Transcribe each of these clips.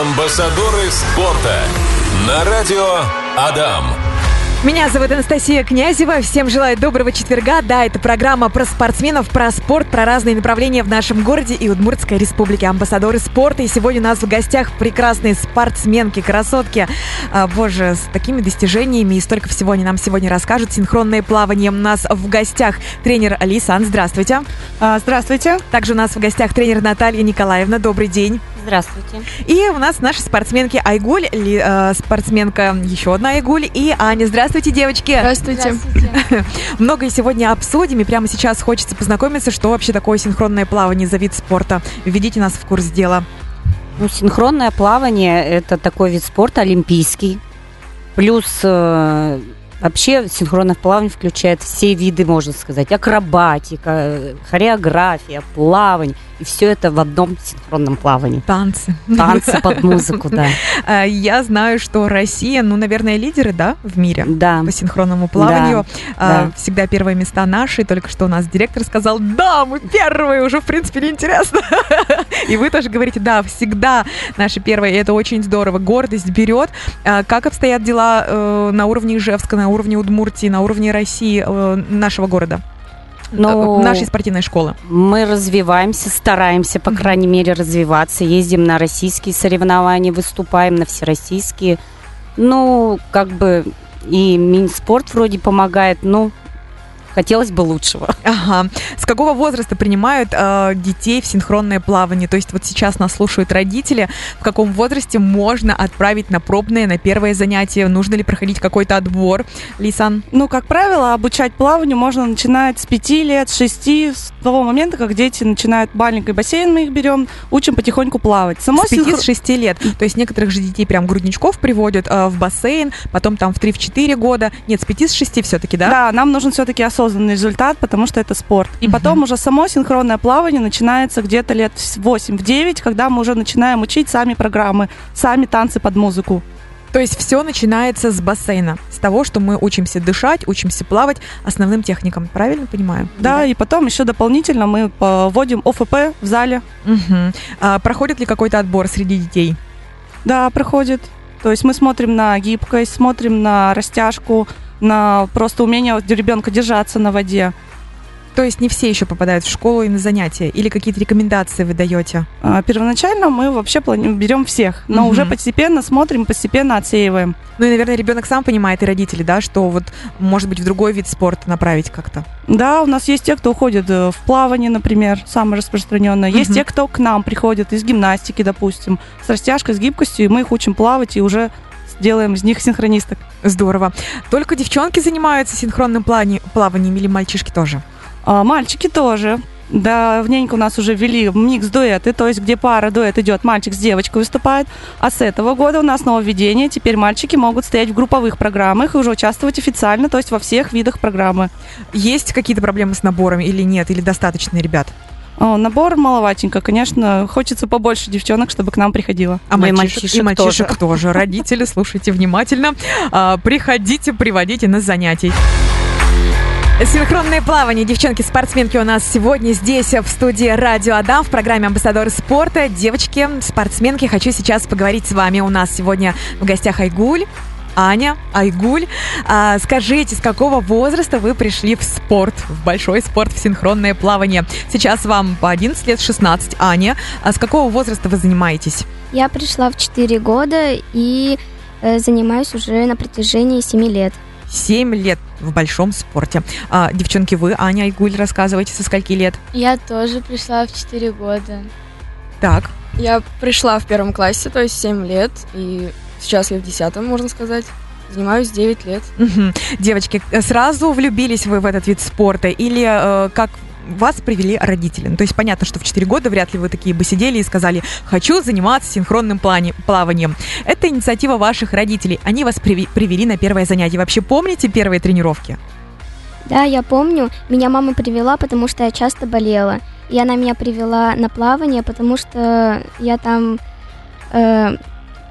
Амбассадоры спорта на радио Адам. Меня зовут Анастасия Князева. Всем желаю доброго четверга. Да, это программа про спортсменов, про спорт, про разные направления в нашем городе и Удмуртской республике. Амбассадоры спорта. И сегодня у нас в гостях прекрасные спортсменки, красотки. А, боже, с такими достижениями и столько всего они нам сегодня расскажут. Синхронное плавание. У нас в гостях тренер Алисан. Здравствуйте. А, здравствуйте. Также у нас в гостях тренер Наталья Николаевна. Добрый день. Здравствуйте. И у нас наши спортсменки Айгуль, ли, э, спортсменка еще одна Айгуль и Аня. Здравствуйте, девочки. Здравствуйте. Здравствуйте. Многое сегодня обсудим, и прямо сейчас хочется познакомиться, что вообще такое синхронное плавание за вид спорта. Введите нас в курс дела. Ну, синхронное плавание – это такой вид спорта олимпийский. Плюс э, вообще синхронное плавание включает все виды, можно сказать, акробатика, хореография, плавание – и все это в одном синхронном плавании. Танцы. Танцы под музыку, да. А, Я знаю, что Россия, ну, наверное, лидеры, да, в мире Да. по синхронному плаванию. А, да. Всегда первые места наши. Только что у нас директор сказал, да, мы первые, уже, в принципе, неинтересно. И вы тоже говорите, да, всегда наши первые. И это очень здорово. Гордость берет. А, Как обстоят дела э, на уровне Ижевска, на уровне Удмуртии, на уровне России, э, нашего города? Ну, Нашей спортивной школы. Мы развиваемся, стараемся, по крайней мере, развиваться. Ездим на российские соревнования, выступаем на всероссийские. Ну, как бы и Минспорт вроде помогает, но хотелось бы лучшего. Ага. С какого возраста принимают э, детей в синхронное плавание? То есть вот сейчас нас слушают родители. В каком возрасте можно отправить на пробное, на первое занятие? Нужно ли проходить какой-то отбор? Лисан? Ну, как правило, обучать плаванию можно начинать с 5 лет, с 6, с того момента, как дети начинают маленький бассейн, мы их берем, учим потихоньку плавать. Само С 5 синхро- с 6 лет. То есть некоторых же детей прям грудничков приводят э, в бассейн, потом там в 3-4 года. Нет, с 5 с 6 все-таки, да? Да, нам нужен все-таки осознанный результат, потому что это спорт. И Мгм. потом уже само синхронное плавание начинается где-то лет в 8-9, когда мы уже начинаем учить сами программы, сами танцы под музыку. То есть все начинается с бассейна, с того, что мы учимся дышать, учимся плавать основным техникам. Правильно понимаю? Да, и потом еще дополнительно мы вводим ОФП в зале. Мгм. А проходит ли какой-то отбор среди детей? Да, проходит. То есть мы смотрим на гибкость, смотрим на растяжку, на просто умение ребенка держаться на воде. То есть не все еще попадают в школу и на занятия? Или какие-то рекомендации вы даете? А, Первоначально мы вообще берем всех, но Мгм. уже постепенно смотрим, постепенно отсеиваем. Ну и, наверное, ребенок сам понимает, и родители, да, что вот, может быть, в другой вид спорта направить как-то. Да, у нас есть те, кто уходит э, в плавание, например, самое распространенное. Есть те, кто к нам приходит из гимнастики, допустим, с растяжкой, с гибкостью, и мы их учим плавать и уже делаем из них синхронисток. Здорово. Только девчонки занимаются синхронным плане- плаванием или мальчишки тоже? А, мальчики тоже. Давненько у нас уже ввели микс-дуэты, то есть где пара дуэт идет, мальчик с девочкой выступает. А с этого года у нас нововведение. Теперь мальчики могут стоять в групповых программах и уже участвовать официально, то есть во всех видах программы. Есть какие-то проблемы с набором или нет? Или достаточно ребят? О, набор маловатенько, конечно. Хочется побольше девчонок, чтобы к нам приходило. А Ну и мальчишек, мальчишек и мальчишек тоже. Родители, слушайте внимательно. А, приходите, приводите на занятий. Синхронное плавание. Девчонки-спортсменки у нас сегодня здесь, в студии Радио Адам, в программе «Амбассадоры спорта». Девочки, спортсменки, хочу сейчас поговорить с вами. У нас сегодня в гостях Айгуль. Аня, Айгуль, а, скажите, с какого возраста вы пришли в спорт, в большой спорт, в синхронное плавание? Сейчас вам по 11 лет, 16. Аня, а с какого возраста вы занимаетесь? Я пришла в 4 года и э, занимаюсь уже на протяжении 7 лет. 7 лет в большом спорте. А, девчонки, вы, Аня Айгуль, рассказывайте, со скольки лет? Я тоже пришла в 4 года. Так, Я пришла в первом классе, то есть 7 лет, и сейчас я в 10, можно сказать. Занимаюсь 9 лет. девочки, сразу влюбились вы в этот вид спорта или э, как вас привели родители? Ну, то есть понятно, что в 4 года вряд ли вы такие бы сидели и сказали, хочу заниматься синхронным плане, плаванием. Это инициатива ваших родителей. Они вас приви- привели на первое занятие. Вообще помните первые тренировки? Да, я помню, меня мама привела, потому что я часто болела. И она меня привела на плавание, потому что я там э,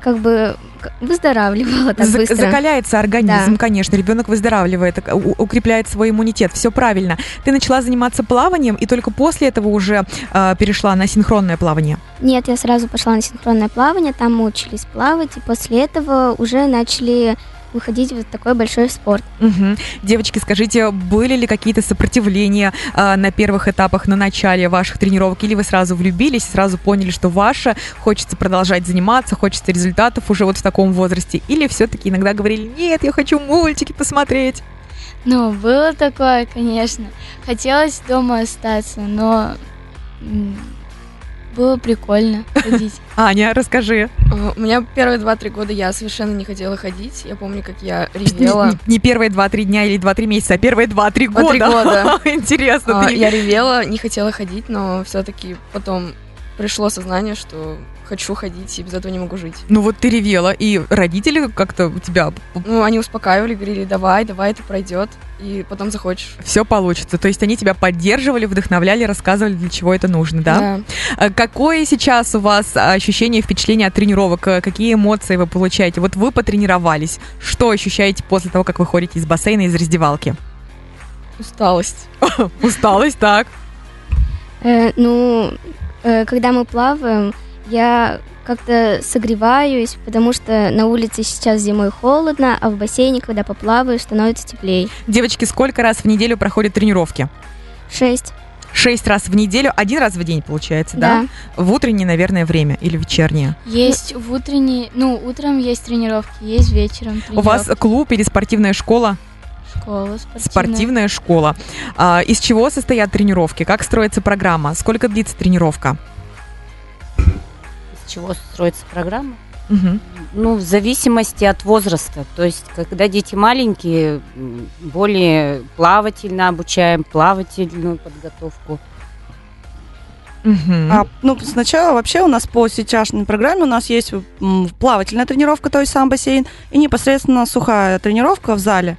как бы выздоравливала так быстро. Закаляется организм, Да. конечно, ребенок выздоравливает, у- укрепляет свой иммунитет, все правильно. Ты начала заниматься плаванием и только после этого уже э, перешла на синхронное плавание. Нет, я сразу пошла на синхронное плавание, там мы учились плавать, и после этого уже начали выходить в такой большой спорт. Мгм. Девочки, скажите, были ли какие-то сопротивления э, на первых этапах, на начале ваших тренировок, или вы сразу влюбились, сразу поняли, что ваше, хочется продолжать заниматься, хочется результатов уже вот в таком возрасте, или все-таки иногда говорили, нет, я хочу мультики посмотреть. Ну, было такое, конечно. Хотелось дома остаться, но было прикольно ходить. Аня, расскажи. Э, У меня первые два-три года я совершенно не хотела ходить. Я помню, как я ревела. не- не первые два-три дня или два-три месяца, а первые два-три года. Два-три года. Интересно. А, ты- Я ревела, не хотела ходить, но все-таки потом пришло сознание, что хочу ходить и без этого не могу жить. Ну вот ты ревела, и родители как-то у тебя Ну, они успокаивали, говорили, давай, давай, это пройдет, и потом захочешь. все получится. То есть они тебя поддерживали, вдохновляли, рассказывали, для чего это нужно, да? А Какое сейчас у вас ощущение, впечатление от тренировок? А Какие эмоции вы получаете? Вот вы потренировались. Что ощущаете после того, как вы ходите из бассейна, из раздевалки? Усталость. Усталость, так. Э, ну, э, когда мы плаваем, я как-то согреваюсь, потому что на улице сейчас зимой холодно, а в бассейне, когда поплаваешь, становится теплее. Девочки, сколько раз в неделю проходят тренировки? Шесть. Шесть раз в неделю, один раз в день, получается, да? В утреннее, наверное, время или вечернее. Есть в утренней, ну, утром есть тренировки, есть вечером У вас тренировки. клуб или спортивная школа? школа спортивная. Спортивная школа. А, из чего состоят тренировки? Как строится программа? Сколько длится тренировка? Из чего строится программа? Мгм. Ну, в зависимости от возраста. То есть, когда дети маленькие, более плавательно обучаем, плавательную подготовку. Мгм. А, ну, сначала вообще у нас по сейчасшней программе у нас есть плавательная тренировка, то есть сам бассейн, и непосредственно сухая тренировка в зале.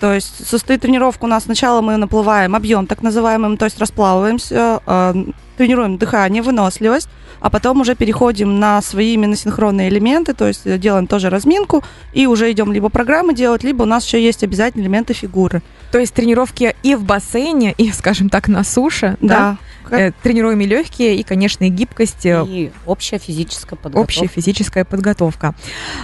То есть состоит тренировка у нас сначала мы наплываем объем так называемым, то есть расплавываемся, э, тренируем дыхание, выносливость, а потом уже переходим на свои именно синхронные элементы, то есть делаем тоже разминку и уже идем либо программы делать, либо у нас еще есть обязательные элементы фигуры. То есть тренировки и в бассейне, и, скажем так, на суше, да? Да. Как- Э, Тренируем и легкие, и, конечно, и гибкость, э, И общая физическая подготовка. общая физическая подготовка.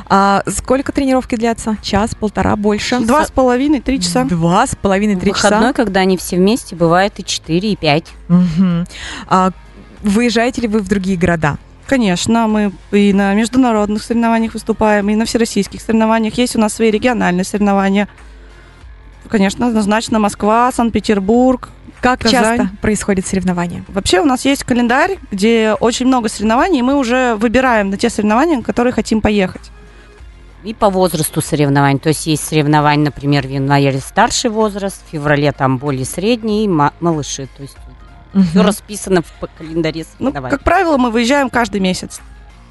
А сколько тренировки длятся? Час, полтора, больше? Два с половиной, три часа. Два с половиной, три выходной, часа. когда они все вместе, бывает и 4, и 5. Мгм. А выезжаете ли вы в другие города? Конечно, мы и на международных соревнованиях выступаем, и на всероссийских соревнованиях. Есть у нас свои региональные соревнования. Конечно, однозначно Москва, Санкт-Петербург. Как Казань. часто происходят соревнования? Вообще у нас есть календарь, где очень много соревнований, и мы уже выбираем на те соревнования, на которые хотим поехать. И по возрасту соревнований. То есть есть соревнования, например, в январе старший возраст, в феврале там более средний, и ма- малыши. То есть все Мгм. расписано в календаре Ну, соревнований. как правило, мы выезжаем каждый месяц.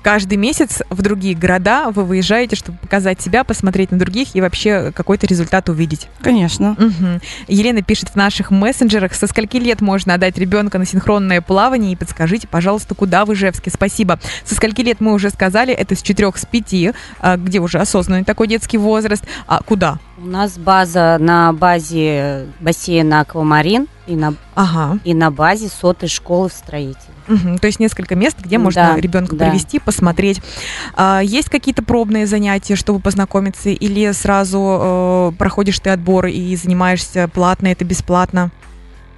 Каждый месяц в другие города вы выезжаете, чтобы показать себя, посмотреть на других и вообще какой-то результат увидеть. Конечно. Мгм. Елена пишет в наших мессенджерах, со скольки лет можно отдать ребенка на синхронное плавание, и подскажите, пожалуйста, куда в Ижевске. Спасибо. Со скольки лет мы уже сказали, это с 4 с 5, где уже осознанный такой детский возраст. А куда? У нас база на базе бассейна Аквамарин и на, Ага. и на базе сотой школы в Мгм. То есть несколько мест, где можно Да, ребенка да. привести, посмотреть. А, есть какие-то пробные занятия, чтобы познакомиться, или сразу э, проходишь ты отбор и занимаешься платно, это бесплатно?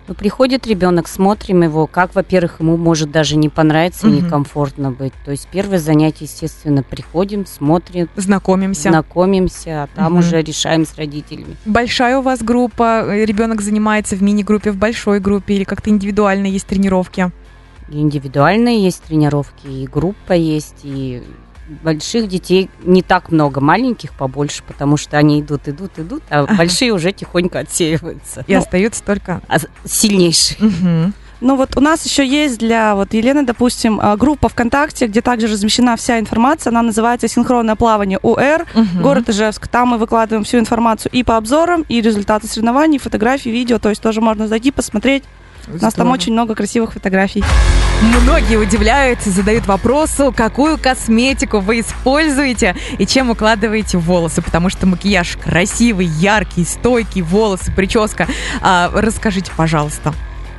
Ну, приходит ребенок, смотрим его, как, во-первых, ему может даже не понравиться, Мгм. некомфортно быть. То есть первое занятие, естественно, приходим, смотрим, Знакомимся. знакомимся, а там Мгм. уже решаем с родителями. Большая у вас группа, э, ребенок занимается в мини-группе, в большой группе, или как-то индивидуально есть тренировки? Индивидуальные есть тренировки, и группа есть, и больших детей не так много, маленьких побольше, потому что они идут, идут, идут, а Ага. большие уже тихонько отсеиваются. И Ну, остаются только... а сильнейшие. Мгм. Ну вот у нас еще есть для вот Елены, допустим, а, группа ВКонтакте, где также размещена вся информация. Она называется «Синхронное плавание УР». Мгм. Город Ижевск. Там мы выкладываем всю информацию и по обзорам, и результаты соревнований, фотографии, видео. То есть тоже можно зайти, посмотреть. У нас там очень много красивых фотографий. Многие удивляются, задают вопросу, какую косметику вы используете и чем укладываете волосы, потому что макияж красивый, яркий, стойкий, волосы, прическа. А, расскажите, пожалуйста.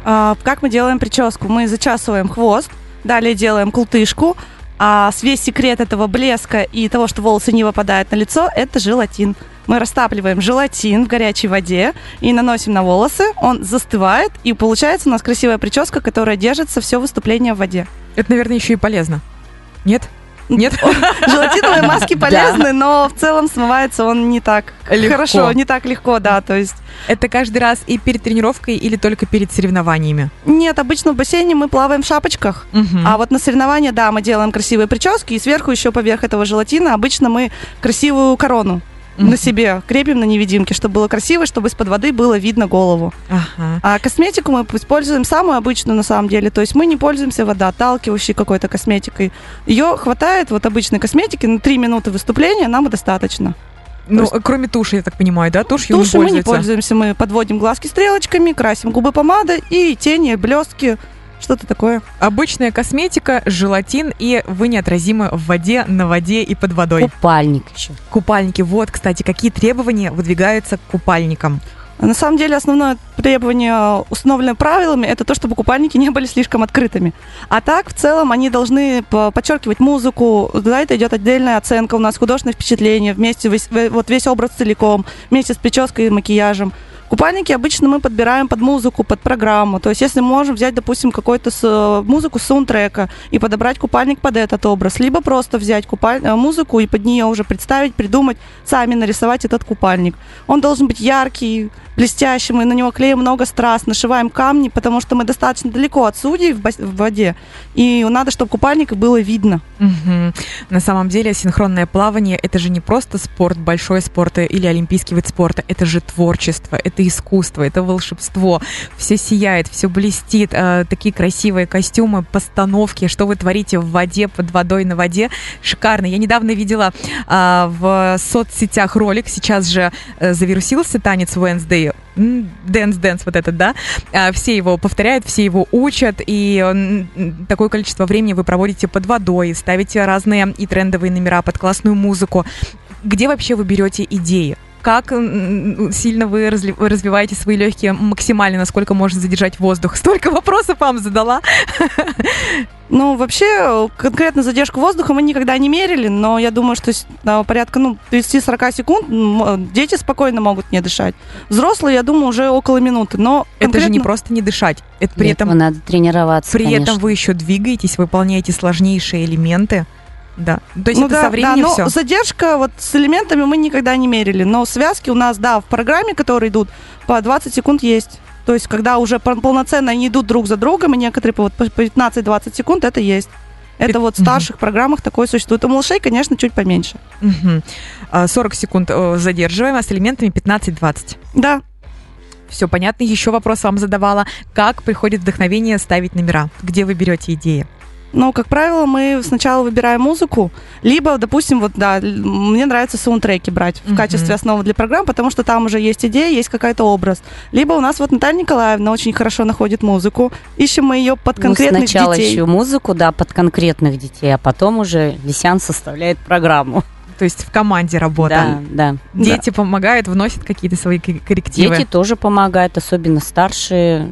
А, Как мы делаем прическу? Мы зачесываем хвост, далее делаем култышку, а весь секрет этого блеска и того, что волосы не выпадают на лицо, это желатин. Мы растапливаем желатин в горячей воде и наносим на волосы, он застывает, и получается у нас красивая прическа, которая держится все выступление в воде. Это, наверное, еще и полезно. Нет? Нет? Желатиновые маски полезны, но в целом смывается он не так Легко. хорошо, не так легко, да, то есть Это каждый раз и перед тренировкой или только перед соревнованиями? нет, обычно в бассейне мы плаваем в шапочках. А вот на соревнования, да, мы делаем красивые прически, и сверху еще поверх этого желатина обычно мы красивую корону. На себе крепим на невидимке, чтобы было красиво, чтобы из-под воды было видно голову. Ага. А косметику мы используем самую обычную на самом деле, то есть мы не пользуемся водоотталкивающей какой-то косметикой. Ее хватает, вот обычной косметики, на 3 минуты выступления нам и достаточно. Ну, То кроме туши, я так понимаю, да? Тушью Туши не мы не пользуемся, мы подводим глазки стрелочками, красим губы помадой и тени, блестки, что-то такое. Обычная косметика, желатин и вы неотразимы в воде, на воде и под водой. Купальник еще. Купальники. Вот, кстати, какие требования выдвигаются к купальникам? На самом деле основное требование, установленное правилами, это то, чтобы купальники не были слишком открытыми. А так, в целом, они должны по- подчеркивать музыку. За это идет отдельная оценка у нас, художественное впечатление, вместе весь, ве- вот весь образ целиком, вместе с прической и макияжем. Купальники обычно мы подбираем под музыку, под программу. То есть, если мы можем взять, допустим, какую-то с- музыку с саундтрека и подобрать купальник под этот образ, либо просто взять купаль- э, музыку и под нее уже представить, придумать, сами нарисовать этот купальник. Он должен быть яркий, блестящий, мы на него клеим много страз, нашиваем камни, потому что мы достаточно далеко от судей в, в воде, и надо, чтобы купальник было видно. Мгм. На самом деле синхронное плавание это же не просто спорт, большой спорт или олимпийский вид спорта, это же творчество, это искусство, это волшебство. Все сияет, все блестит, э, такие красивые костюмы, постановки, что вы творите в воде, под водой, на воде, шикарно. Я недавно видела а, в соцсетях ролик, сейчас же э, завирусился танец Wednesday, Dance, dance, вот этот, да, все его повторяют, все его учат, и такое количество времени вы проводите под водой, ставите разные и трендовые номера под классную музыку. Где вообще вы берете идеи? Как сильно вы развиваете свои легкие максимально, насколько можно задержать воздух? Столько вопросов вам задала. Ну, вообще, конкретно задержку воздуха мы никогда не мерили, но я думаю, что на порядка ну, 30-40 секунд дети спокойно могут не дышать. Взрослые, я думаю, уже около минуты, но Это же не конкретно- просто не дышать. Это при Для этом надо тренироваться, При конечно. этом вы еще двигаетесь, выполняете сложнейшие элементы. Да. То есть Ну это да, со временем да, все. но задержка вот с элементами мы никогда не мерили, но связки у нас, да, в программе, которые идут, по 20 секунд есть. То есть, когда уже пол- полноценно они идут друг за другом, и некоторые по, вот по 15-20 секунд, это есть. Это вот в старших программах такое существует. У малышей, конечно, чуть поменьше. А, 40 секунд э, задерживаем, а с элементами 15-20. Да, Все понятно. Еще вопрос вам задавала. Как приходит вдохновение ставить номера? Где вы берете идеи? Но, как правило, мы сначала выбираем музыку, либо, допустим, вот, да, мне нравится саундтреки брать в качестве основы для программ, потому что там уже есть идея, есть какой-то образ. Либо у нас вот Наталья Николаевна очень хорошо находит музыку, ищем мы ее под Ну, конкретных сначала детей. еще музыку, да, под конкретных детей, а потом уже Лисян составляет программу. То есть в команде работа. Да, да. Дети помогают, вносят какие-то свои коррективы. Дети тоже помогают, особенно старшие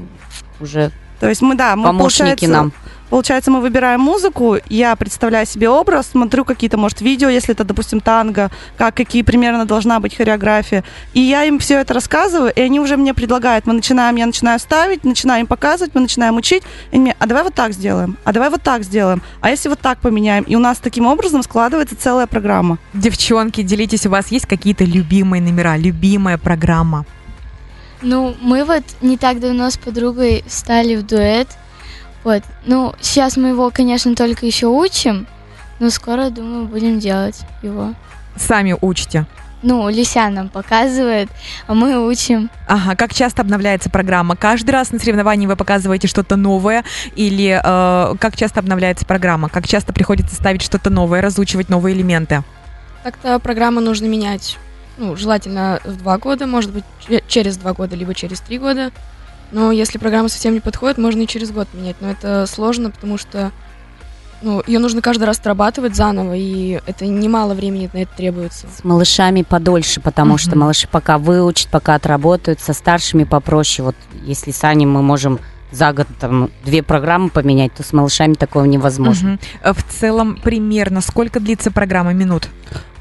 уже То есть мы, да, мы, помощники получается, нам. Получается, мы выбираем музыку, я представляю себе образ, смотрю какие-то, может, видео, если это, допустим, танго, как, какие примерно должна быть хореография. И я им все это рассказываю, и они уже мне предлагают. Мы начинаем, я начинаю ставить, начинаю им показывать, мы начинаем учить. И они мне, а давай вот так сделаем, а давай вот так сделаем, а если вот так поменяем. И у нас таким образом складывается целая программа. Девчонки, делитесь, у вас есть какие-то любимые номера, любимая программа? Ну, мы вот не так давно с подругой стали в дуэт. Вот. Ну, сейчас мы его, конечно, только еще учим, но скоро, думаю, будем делать его. Сами учите. Ну, Лися нам показывает, а мы учим. Ага, как часто обновляется программа? Каждый раз на соревновании вы показываете что-то новое? Или э, как часто обновляется программа? Как часто приходится ставить что-то новое, разучивать новые элементы? Так-то программу нужно менять, ну, желательно в два года, может быть, че- через два года, либо через три года. Но если программа совсем не подходит, можно и через год менять. Но это сложно, потому что ну, ее нужно каждый раз отрабатывать заново, и это немало времени на это требуется. С малышами подольше, потому что Мгм. малыши пока выучат, пока отработают, со старшими попроще. Вот если с Аней мы можем за год там две программы поменять, то с малышами такого невозможно. Э, В целом, примерно сколько длится программа минут?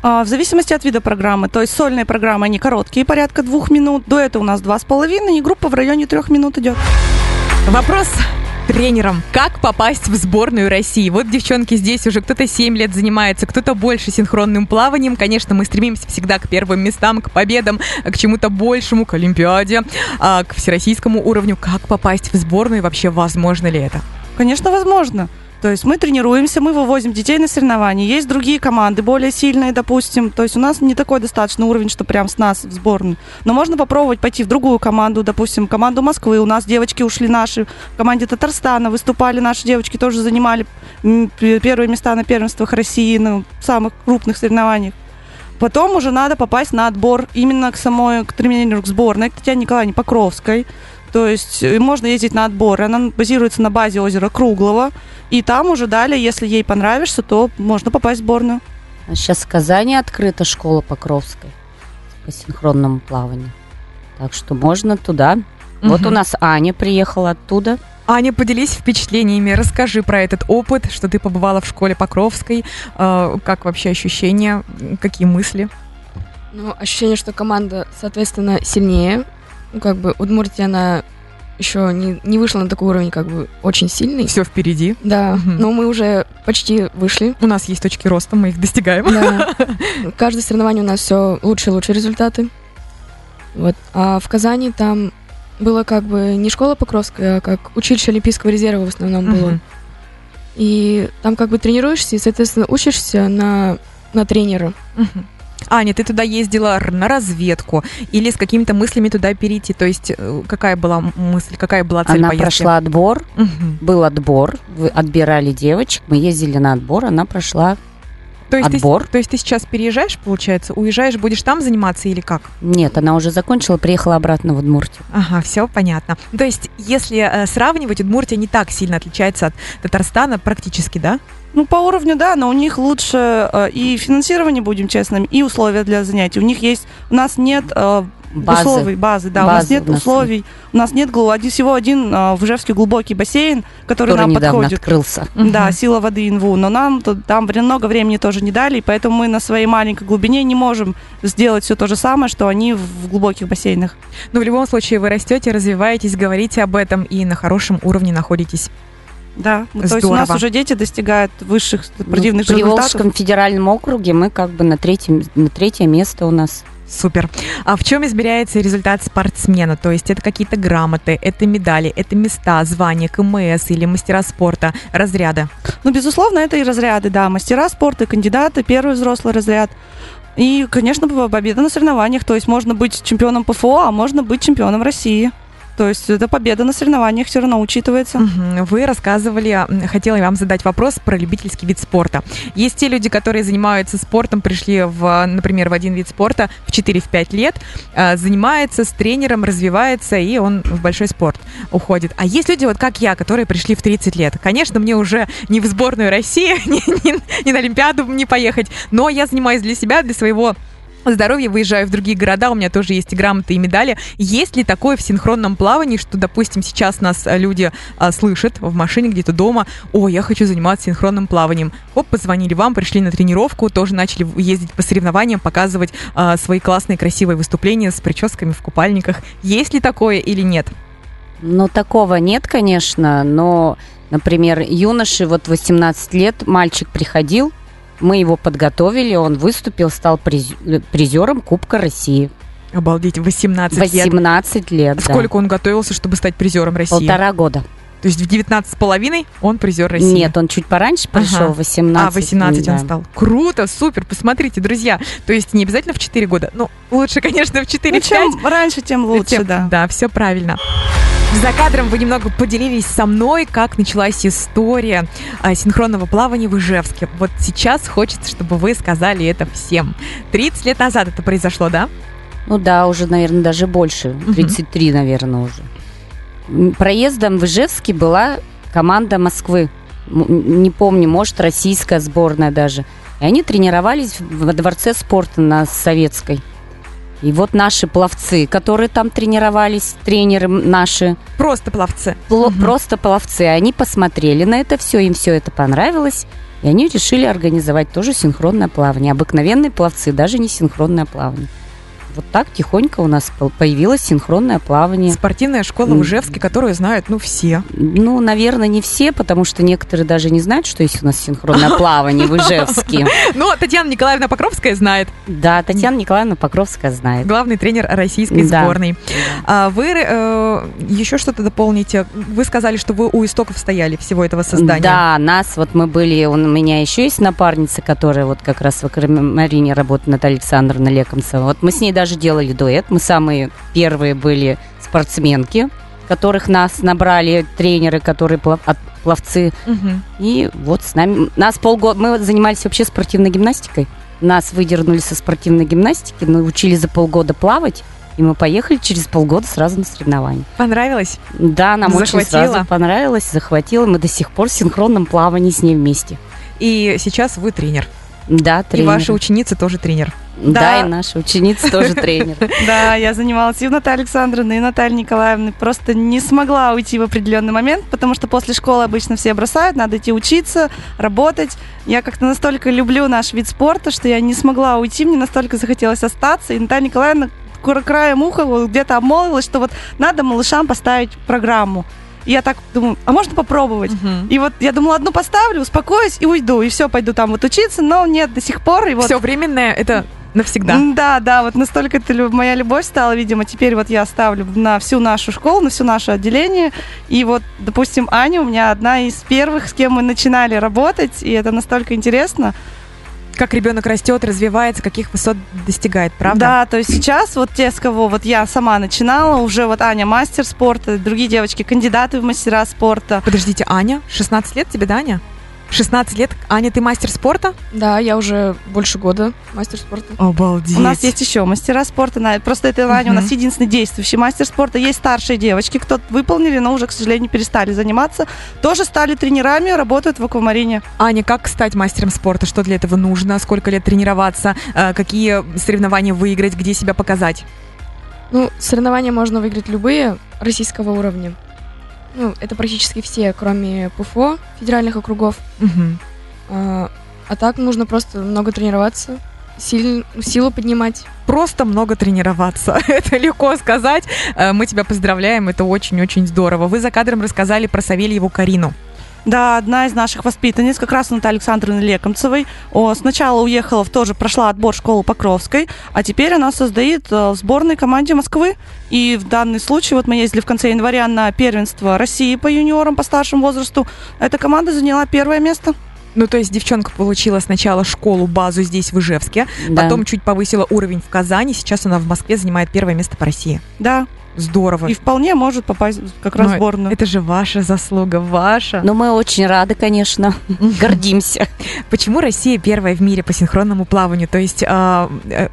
А, В зависимости от вида программы. То есть сольные программы, они короткие, порядка двух минут. До этого у нас два с половиной, и группа в районе трех минут идет. Вопрос тренерам. Как попасть в сборную России? Вот девчонки здесь уже кто-то 7 лет занимается, кто-то больше синхронным плаванием. Конечно, мы стремимся всегда к первым местам, к победам, к чему-то большему, к Олимпиаде, а, к всероссийскому уровню. Как попасть в сборную и вообще возможно ли это? Конечно, возможно. То есть мы тренируемся, мы вывозим детей на соревнования. Есть другие команды, более сильные, допустим. То есть у нас не такой достаточный уровень, что прям с нас в сборную. Но можно попробовать пойти в другую команду, допустим, команду Москвы. У нас девочки ушли наши. В команде Татарстана выступали наши девочки, тоже занимали первые места на первенствах России, на самых крупных соревнованиях. Потом уже надо попасть на отбор именно к самой, к тренеру, к сборной, к Татьяне Николаевне Покровской. То есть э, можно ездить на отбор. Она базируется на базе озера Круглого. И там уже далее, если ей понравишься, то можно попасть в сборную. А сейчас в Казани открыта школа Покровской по синхронному плаванию. Так что можно туда. Вот Мгм. у нас Аня приехала оттуда. Аня, поделись впечатлениями, расскажи про этот опыт, что ты побывала в школе Покровской, э, как вообще ощущения, какие мысли? Ну, ощущение, что команда, соответственно, сильнее. Ну, как бы Удмуртия, она еще не, не вышла на такой уровень, как бы, очень сильный. Все впереди. Да, Мгм. но мы уже почти вышли. У нас есть точки роста, мы их достигаем. Да. Каждое соревнование у нас все лучше и лучше результаты. Вот. А в Казани там было как бы не школа Покровская, а как училище Олимпийского резерва в основном было. Мгм. И там как бы тренируешься и, соответственно, учишься на, на тренера. Мгм. Аня, ты туда ездила на разведку или с какими-то мыслями туда перейти? То есть э, какая была мысль, какая была цель Она поездки? прошла отбор, Мгм. был отбор, вы отбирали девочек, мы ездили на отбор, она прошла. То есть, Отбор. Ты, то есть ты сейчас переезжаешь, получается, уезжаешь, будешь там заниматься или как? Нет, она уже закончила, приехала обратно в Удмуртию. Ага, все понятно. То есть, если э, сравнивать, Удмуртия не так сильно отличается от Татарстана практически, да? Ну, по уровню, да, но у них лучше э, и финансирование, будем честными, и условия для занятий. У них есть, у нас нет э, Базы. условий, базы, да, у нас Базы нет у нас условий, у нас нет глу- один, всего один э, в Ижевске глубокий бассейн, который, который нам подходит. открылся. Да, сила воды инву, но нам тут, там много времени тоже не дали, и поэтому мы на своей маленькой глубине не можем сделать все то же самое, что они в глубоких бассейнах. Но в любом случае вы растете, развиваетесь, говорите об этом и на хорошем уровне находитесь. Да, ну, то есть у нас Здорово. уже дети достигают высших спортивных Ну, в результатов. Приволжском федеральном округе мы как бы на третьем, на третье место у нас. Супер. А в чем измеряется результат спортсмена? То есть это какие-то грамоты, это медали, это места, звания, КМС или мастера спорта, разряды? Ну, безусловно, это и разряды, да, мастера спорта, кандидаты, первый взрослый разряд. И, конечно, победа на соревнованиях. То есть можно быть чемпионом ПФО, а можно быть чемпионом России. То есть это победа на соревнованиях все равно учитывается. Вы рассказывали, хотела вам задать вопрос про любительский вид спорта. Есть те люди, которые занимаются спортом, пришли, в, например, в один вид спорта в 4-5 лет, э, занимается с тренером, развивается, и он в большой спорт уходит. А есть люди, вот как я, которые пришли в 30 лет. Конечно, мне уже не в сборную России, не, не- не на Олимпиаду не поехать, но я занимаюсь для себя, для своего здоровья, выезжаю в другие города, у меня тоже есть и грамоты, и медали. Есть ли такое в синхронном плавании, что, допустим, сейчас нас а, люди а, слышат в машине где-то дома, о, я хочу заниматься синхронным плаванием. Оп, позвонили вам, пришли на тренировку, тоже начали ездить по соревнованиям, показывать а, свои классные, красивые выступления с прическами в купальниках. Есть ли такое или нет? Ну, такого нет, конечно, но, например, юноши, вот 18 лет, мальчик приходил, мы его подготовили, он выступил, стал приз- призером Кубка России. Обалдеть, 18 лет. 18 лет, да. Сколько он готовился, чтобы стать призером России? Полтора года. То есть в 19 с половиной он призер России? Нет, он чуть пораньше пришел, Ага. 18. А, 18 он да. стал. Круто, супер, посмотрите, друзья. То есть не обязательно в 4 года. Ну, лучше, конечно, в 4-5. Ну, чем раньше, тем лучше, Тем- да. Да, все правильно. За кадром вы немного поделились со мной, как началась история а, синхронного плавания в Ижевске. Вот сейчас хочется, чтобы вы сказали это всем. 30 лет назад это произошло, да? Ну да, уже, наверное, даже больше. 33, наверное, уже. проездом в Ижевске была команда Москвы. Не помню, может, российская сборная даже. И они тренировались во дворце спорта на Советской. И вот наши пловцы, которые там тренировались, тренеры наши, Просто пловцы. Пло- Мгм. Просто пловцы. Они посмотрели на это все, им все это понравилось. И они решили организовать тоже синхронное плавание. Обыкновенные пловцы, даже не синхронное плавание. Вот так тихонько у нас появилось синхронное плавание. Спортивная школа в Ижевске, которую знают, ну, все. Ну, наверное, не все, потому что некоторые даже не знают, что есть у нас синхронное плавание в Ижевске. Но Татьяна Николаевна Покровская знает. Да, Татьяна Николаевна Покровская знает. Главный тренер российской сборной. А вы э, еще что-то дополните? Вы сказали, что вы у истоков стояли всего этого создания. Да, нас, вот мы были, у меня еще есть напарница, которая вот как раз в аквамарине работает, Наталья Александровна Лекомцева. Вот мы с ней даже делали дуэт, мы самые первые были спортсменки, которых нас набрали тренеры, которые плав- от- пловцы. Мгм. И вот с нами, нас полгода, мы занимались вообще спортивной гимнастикой. Нас выдернули со спортивной гимнастики, научили за полгода плавать, и мы поехали через полгода сразу на соревнования. Понравилось? Да, нам очень Захватило? сразу понравилось, захватило. Мы до сих пор в синхронном плавании с ней вместе. И сейчас вы тренер. Да, И тренер. ваши ученицы тоже тренер. Да, Да. и наша ученица тоже тренер. Да, я занималась и у Натальи Александровны, и Натальи Николаевны. Просто не смогла уйти в определенный момент, потому что после школы обычно все бросают, надо идти учиться, работать. Я как-то настолько люблю наш вид спорта, что я не смогла уйти, мне настолько захотелось остаться. И Наталья Николаевна кра- краем уха где-то обмолвилась, что вот надо малышам поставить программу. И я так думаю, а можно попробовать? Мгм. И вот я думала, одну поставлю, успокоюсь и уйду. И все, пойду там вот учиться. Но нет, до сих пор. И вот Все временное это навсегда. Да, да, вот настолько это моя любовь стала, видимо, теперь вот я ставлю на всю нашу школу, на все наше отделение. И вот, допустим, Аня у меня одна из первых, с кем мы начинали работать, и это настолько интересно. Как ребенок растет, развивается, каких высот достигает, правда? Да, то есть сейчас вот те, с кого вот я сама начинала, уже вот Аня мастер спорта, другие девочки кандидаты в мастера спорта. Подождите, Аня, 16 лет тебе, да, Аня? 16 лет. Аня, ты мастер спорта? Да, я уже больше года мастер спорта. Обалдеть. У нас есть еще мастера спорта, просто это Аня у нас единственный действующий мастер спорта. Есть старшие девочки, кто выполнили, но уже, к сожалению, перестали заниматься. Тоже стали тренерами, работают в аквамарине. Аня, как стать мастером спорта? Что для этого нужно? Сколько лет тренироваться? Э, Какие соревнования выиграть? Где себя показать? Ну, соревнования можно выиграть любые российского уровня. Ну, это практически все, кроме ПФО, федеральных округов. Мгм. А, а так нужно просто много тренироваться, силь- силу поднимать. Просто много тренироваться. Это легко сказать. Э, Мы тебя поздравляем, это очень-очень здорово. Вы за кадром рассказали про Савельеву Карину. Да, одна из наших воспитанниц, как раз Наталья Александровна Лекомцевой, о, сначала уехала, в тоже прошла отбор в школу Покровской, а теперь она создает э, в сборной команде Москвы. И в данный случай, вот мы ездили в конце января на первенство России по юниорам по старшему возрасту, эта команда заняла первое место. Ну, то есть девчонка получила сначала школу, базу здесь, в Ижевске, Да. потом чуть повысила уровень в Казани, сейчас она в Москве занимает первое место по России. Да, Здорово. и вполне может попасть как раз Ну, в сборную. Это же ваша заслуга, ваша. Но мы очень рады, конечно, гордимся. Почему Россия первая в мире по синхронному плаванию? То есть, а, э,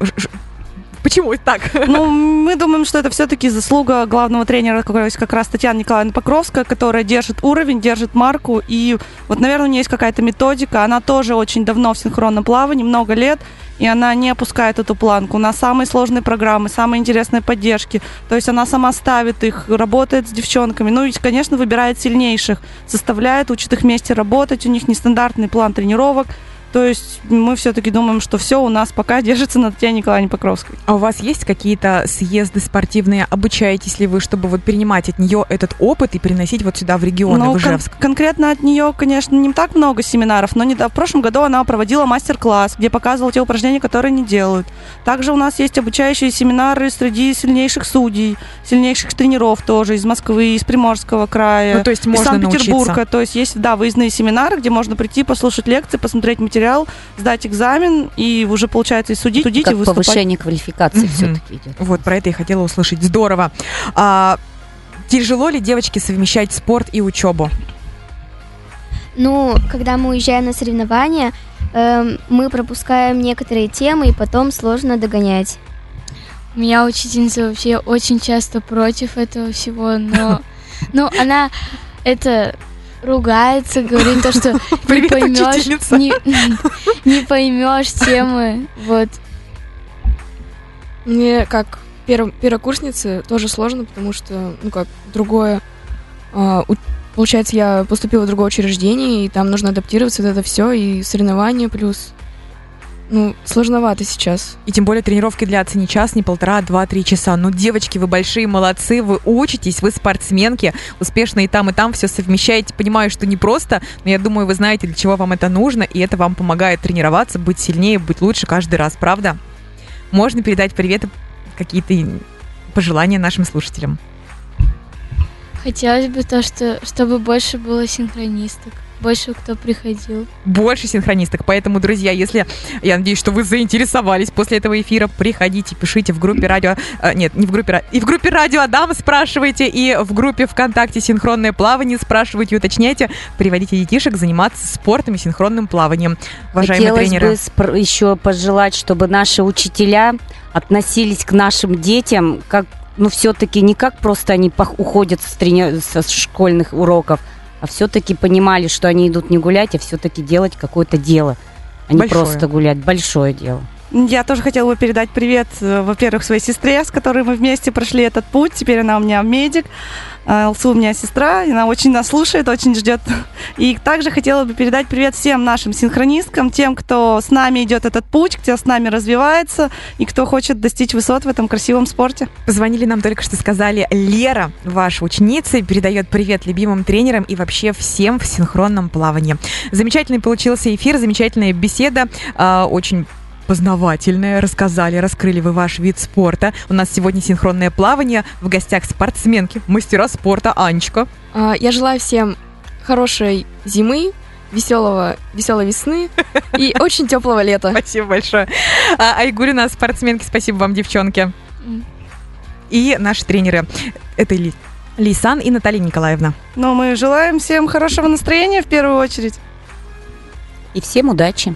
почему так? Ну, мы думаем, что это все-таки заслуга главного тренера, как раз- Татьяна Николаевна Покровская, которая держит уровень, держит марку. И вот, наверное, у нее есть какая-то методика. Она тоже очень давно в синхронном плавании, много лет, и она не опускает эту планку. У нас самые сложные программы, самые интересные поддержки. То есть она сама ставит их, работает с девчонками. Ну и, конечно, выбирает сильнейших, составляет, учит их вместе работать. У них нестандартный план тренировок. То есть мы все-таки думаем, что все у нас пока держится на Татьяне Николаевне Покровской. А у вас есть какие-то съезды спортивные? Обучаетесь ли вы, чтобы вот перенимать от нее этот опыт и переносить вот сюда в регионы, Ну, в кон- Ижевск? конкретно от нее, конечно, не так много семинаров, но не, в прошлом году она проводила мастер-класс, где показывала те упражнения, которые они делают. Также у нас есть обучающие семинары среди сильнейших судей, сильнейших тренеров тоже из Москвы, из Приморского края. Ну, то есть из Санкт-Петербурга. научиться. То есть есть, да, выездные семинары, где можно прийти, послушать лекции, посмотреть материал, сдать экзамен и уже, получается, и судить, судить и Как выступать. повышение квалификации Мгм. все-таки идет. Вот про это я хотела услышать. Здорово. А, тяжело ли девочке совмещать спорт и учебу? Ну, когда мы уезжаем на соревнования, эм, мы пропускаем некоторые темы, и потом сложно догонять. У меня учительница вообще очень часто против этого всего, но Ну, она это ругается, говорит то, что не поймешь, не, не поймешь темы. Вот. Мне как перв- первокурснице тоже сложно, потому что, ну как, другое... а, у- Получается, я поступила в другое учреждение, и там нужно адаптироваться, вот это все, и соревнования плюс. Ну, сложновато сейчас. И тем более тренировки длятся не час, не полтора, а два-три часа. Ну, девочки, вы большие молодцы, вы учитесь, вы спортсменки, успешно и там, и там все совмещаете. Понимаю, что не просто, но я думаю, вы знаете, для чего вам это нужно, и это вам помогает тренироваться, быть сильнее, быть лучше каждый раз, правда? Можно передать привет, какие-то пожелания нашим слушателям. Хотелось бы то, что чтобы больше было синхронисток, больше кто приходил. больше синхронисток. Поэтому, друзья, если я надеюсь, что вы заинтересовались после этого эфира, приходите, пишите в группе радио. э, нет, не в группе радио. И в группе радио Адам спрашивайте, и в группе ВКонтакте синхронное плавание спрашивайте, уточняйте. Приводите детишек заниматься спортом и синхронным плаванием. Уважаемые Хотелось тренеры. бы спр- еще пожелать, чтобы наши учителя относились к нашим детям как, ну, все-таки не как просто они пох- уходят с трени- со школьных уроков, а все-таки понимали, что они идут не гулять, а все-таки делать какое-то дело, а не Большое. просто гулять. Большое дело. Я тоже хотела бы передать привет, э, во-первых, своей сестре, с которой мы вместе прошли этот путь. Теперь она у меня медик. Алсу у меня сестра, она очень нас слушает, очень ждет. И также хотела бы передать привет всем нашим синхронисткам, тем, кто с нами идет этот путь, кто с нами развивается и кто хочет достичь высот в этом красивом спорте. Позвонили нам только что сказали, Лера, ваша ученица, передает привет любимым тренерам и вообще всем в синхронном плавании. Замечательный получился эфир, замечательная беседа, а, очень познавательная. Рассказали, раскрыли вы ваш вид спорта. У нас сегодня синхронное плавание. В гостях спортсменки, мастера спорта Анечка. А, Я желаю всем хорошей зимы, веселого, веселой весны и очень теплого лета. Спасибо большое. А, нас спортсменки. Спасибо вам, девчонки. И наши тренеры. Это Ли. Лисан и Наталья Николаевна. Но мы желаем всем хорошего настроения в первую очередь. И всем удачи!